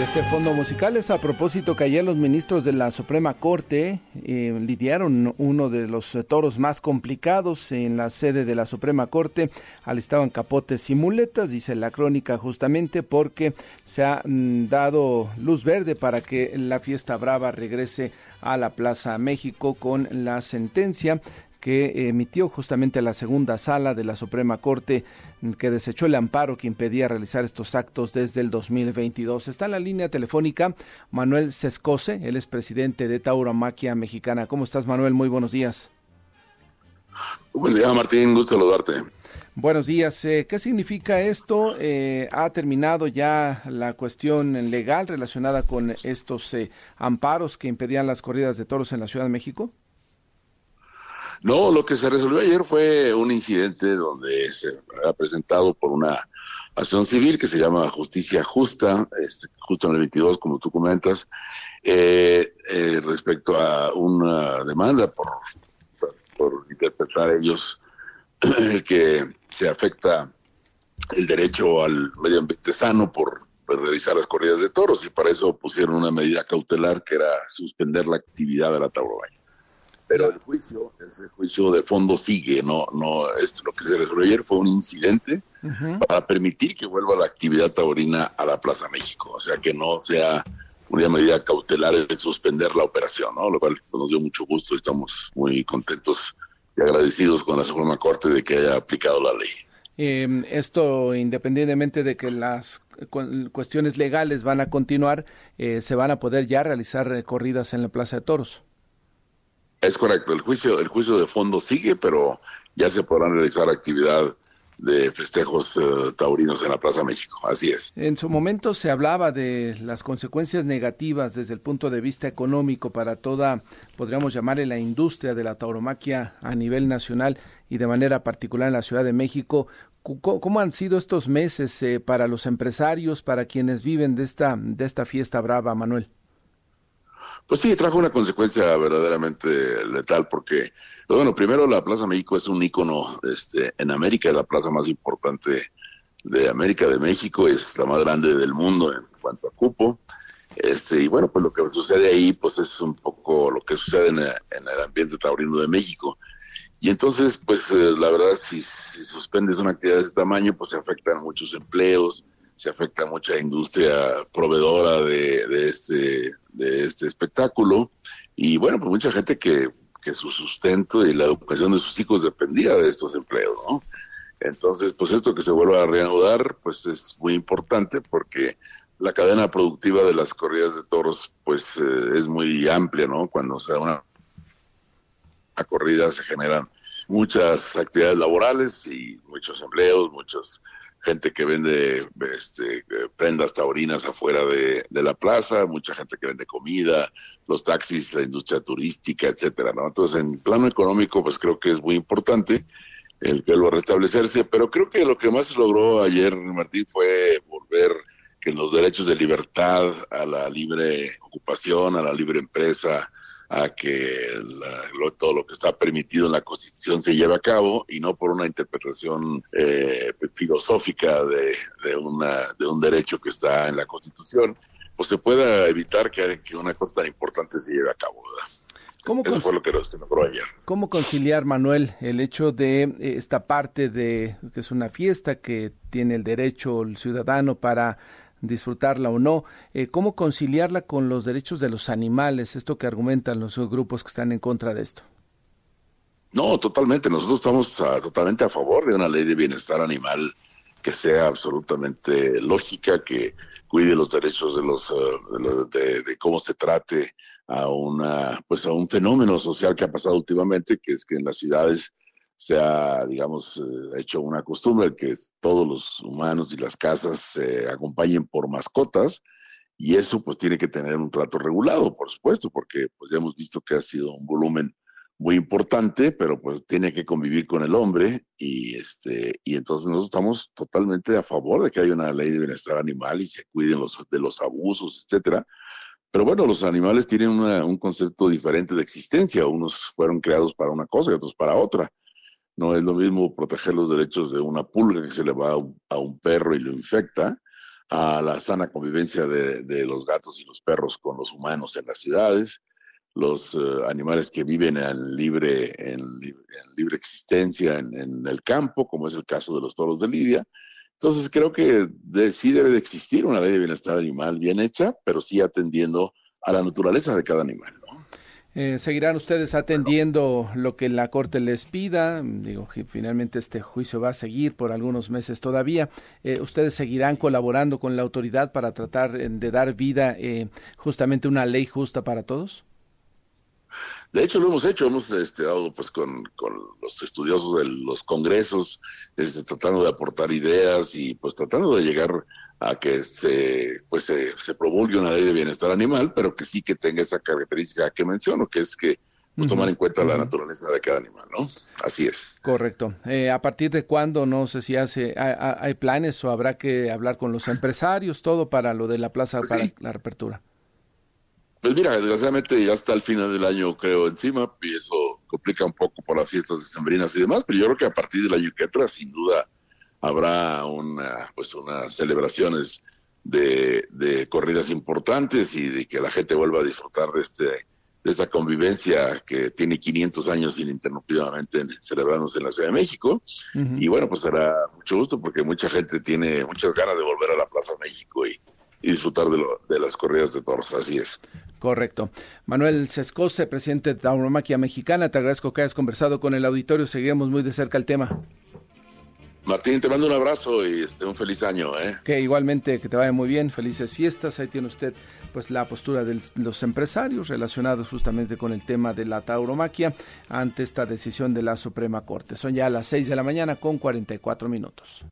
Este fondo musical es a propósito que ayer los ministros de la Suprema Corte eh, lidiaron uno de los toros más complicados en la sede de la Suprema Corte. Alistaban capotes y muletas, dice la crónica, justamente porque se ha mm, dado luz verde para que la fiesta brava regrese a la Plaza México con la sentencia que emitió justamente la segunda sala de la Suprema Corte que desechó el amparo que impedía realizar estos actos desde el 2022. Está en la línea telefónica Manuel Sescose, él es presidente de Tauromaquia Mexicana. ¿Cómo estás, Manuel? Muy buenos días. Buen día, Martín. Gusto saludarte. Buenos días. Eh, ¿Qué significa esto? Eh, ¿Ha terminado ya la cuestión legal relacionada con estos eh, amparos que impedían las corridas de toros en la Ciudad de México? No, lo que se resolvió ayer fue un incidente donde se ha presentado por una acción civil que se llama Justicia Justa, este, justo en el 22, como tú comentas, eh, eh, respecto a una demanda por, por interpretar ellos que se afecta el derecho al medio ambiente sano por, realizar las corridas de toros y para eso pusieron una medida cautelar que era suspender la actividad de la tauromaquia pero el juicio, ese juicio de fondo sigue, no, no, esto lo que se resolvió ayer fue un incidente para permitir que vuelva la actividad taurina a la Plaza México, o sea que no sea una medida cautelar de suspender la operación, ¿no? Lo cual nos dio mucho gusto, estamos muy contentos y agradecidos con la Suprema Corte de que haya aplicado la ley. Em, esto, independientemente de que las cuestiones legales van a continuar, eh, se van a poder ya realizar corridas en la Plaza de Toros. Es correcto, el juicio, el juicio de fondo sigue, pero ya se podrán realizar actividad de festejos eh, taurinos en la Plaza México. Así es. En su momento se hablaba de las consecuencias negativas desde el punto de vista económico para toda, podríamos llamarle la industria de la tauromaquia a nivel nacional y de manera particular en la Ciudad de México. ¿Cómo han sido estos meses eh, para los empresarios, para quienes viven de esta, de esta fiesta brava, Manuel? Pues sí, trajo una consecuencia verdaderamente letal porque, pues bueno, primero la Plaza México es un ícono este, en América, es la plaza más importante de América, de México, es la más grande del mundo en cuanto a cupo. Este, y bueno, pues lo que sucede ahí, pues es un poco lo que sucede en, el ambiente taurino de México. Y entonces, pues eh, la verdad, si, si, suspendes una actividad de ese tamaño, pues se afectan muchos empleos, se afecta mucha industria proveedora de, este, de este espectáculo y bueno, pues mucha gente que, que su sustento y la educación de sus hijos dependía de estos empleos, ¿no? Entonces, pues esto que se vuelva a reanudar, pues es muy importante porque la cadena productiva de las corridas de toros, pues eh, es muy amplia, ¿no? Cuando se da una, una corrida se generan muchas actividades laborales y muchos empleos, muchos gente que vende este, prendas taurinas afuera de, la plaza, mucha gente que vende comida, los taxis, la industria turística, etcétera, ¿no? Entonces, en plano económico, pues creo que es muy importante el que a restablecerse, pero creo que lo que más se logró ayer, Martín, fue volver que los derechos de libertad, a la libre ocupación, a la libre empresa, a que todo lo que está permitido en la Constitución se lleve a cabo y no por una interpretación eh, filosófica de, de, una, de un derecho que está en la Constitución, pues se pueda evitar que, que una cosa tan importante se lleve a cabo. ¿Cómo Eso fue lo que se logró ayer. ¿Cómo conciliar, Manuel, el hecho de eh, esta parte de que es una fiesta que tiene el derecho el ciudadano para disfrutarla o no. Eh, ¿Cómo conciliarla con los derechos de los animales? Esto que argumentan los grupos que están en contra de esto. No, totalmente. Nosotros estamos ah, totalmente a favor de una ley de bienestar animal que sea absolutamente lógica, que cuide los derechos de los ah, de, cómo se trate a una pues a un fenómeno social que ha pasado últimamente, que es que en las ciudades se ha, digamos, eh, hecho una costumbre que todos los humanos y las casas se acompañen por mascotas y eso pues tiene que tener un trato regulado, por supuesto, porque pues ya hemos visto que ha sido un volumen muy importante, pero pues tiene que convivir con el hombre y este y entonces nosotros estamos totalmente a favor de que haya una ley de bienestar animal y se cuiden los, de los abusos, etcétera. Pero bueno, los animales tienen un concepto diferente de existencia. Unos fueron creados para una cosa y otros para otra. No es lo mismo proteger los derechos de una pulga que se le va a un, perro y lo infecta, a la sana convivencia de, los gatos y los perros con los humanos en las ciudades, los eh, animales que viven en libre, en, libre existencia en, el campo, como es el caso de los toros de Lidia. Entonces creo que sí debe de existir una ley de bienestar animal bien hecha, pero sí atendiendo a la naturaleza de cada animal. Eh, ¿Seguirán ustedes atendiendo lo que la Corte les pida? Digo, finalmente este juicio va a seguir por algunos meses todavía. Eh, ¿Ustedes seguirán colaborando con la autoridad para tratar de dar vida eh, justamente una ley justa para todos? De hecho, lo hemos hecho, hemos este, dado pues con, los estudiosos de los congresos, este, tratando de aportar ideas y pues tratando de llegar a que se, pues, se, promulgue una ley de bienestar animal, pero que sí que tenga esa característica que menciono, que es que pues, tomar en cuenta la naturaleza de cada animal, ¿no? Así es. Correcto. Eh, ¿A partir de cuándo, no sé si hace, hay, planes o habrá que hablar con los empresarios, todo para lo de la plaza, pues para la reapertura? Pues mira, desgraciadamente ya está el final del año, creo, encima, y eso complica un poco por las fiestas decembrinas y demás, pero yo creo que a partir del año que entra, sin duda, habrá una, pues unas celebraciones de, de, corridas importantes y de que la gente vuelva a disfrutar de este de esta convivencia que tiene 500 años ininterrumpidamente celebrándose en la Ciudad de México. Y bueno, pues será mucho gusto porque mucha gente tiene muchas ganas de volver a la Plaza México y, disfrutar de, lo, de, las corridas de toros. Así es. Correcto. Manuel Sescose, presidente de Tauromaquia Mexicana, te agradezco que hayas conversado con el auditorio. Seguiremos muy de cerca el tema. Martín, te mando un abrazo y este, un feliz año. ¿eh? Que igualmente que te vaya muy bien, felices fiestas. Ahí tiene usted pues la postura de los empresarios relacionados justamente con el tema de la tauromaquia ante esta decisión de la Suprema Corte. Son ya las 6 de la mañana con 44 minutos.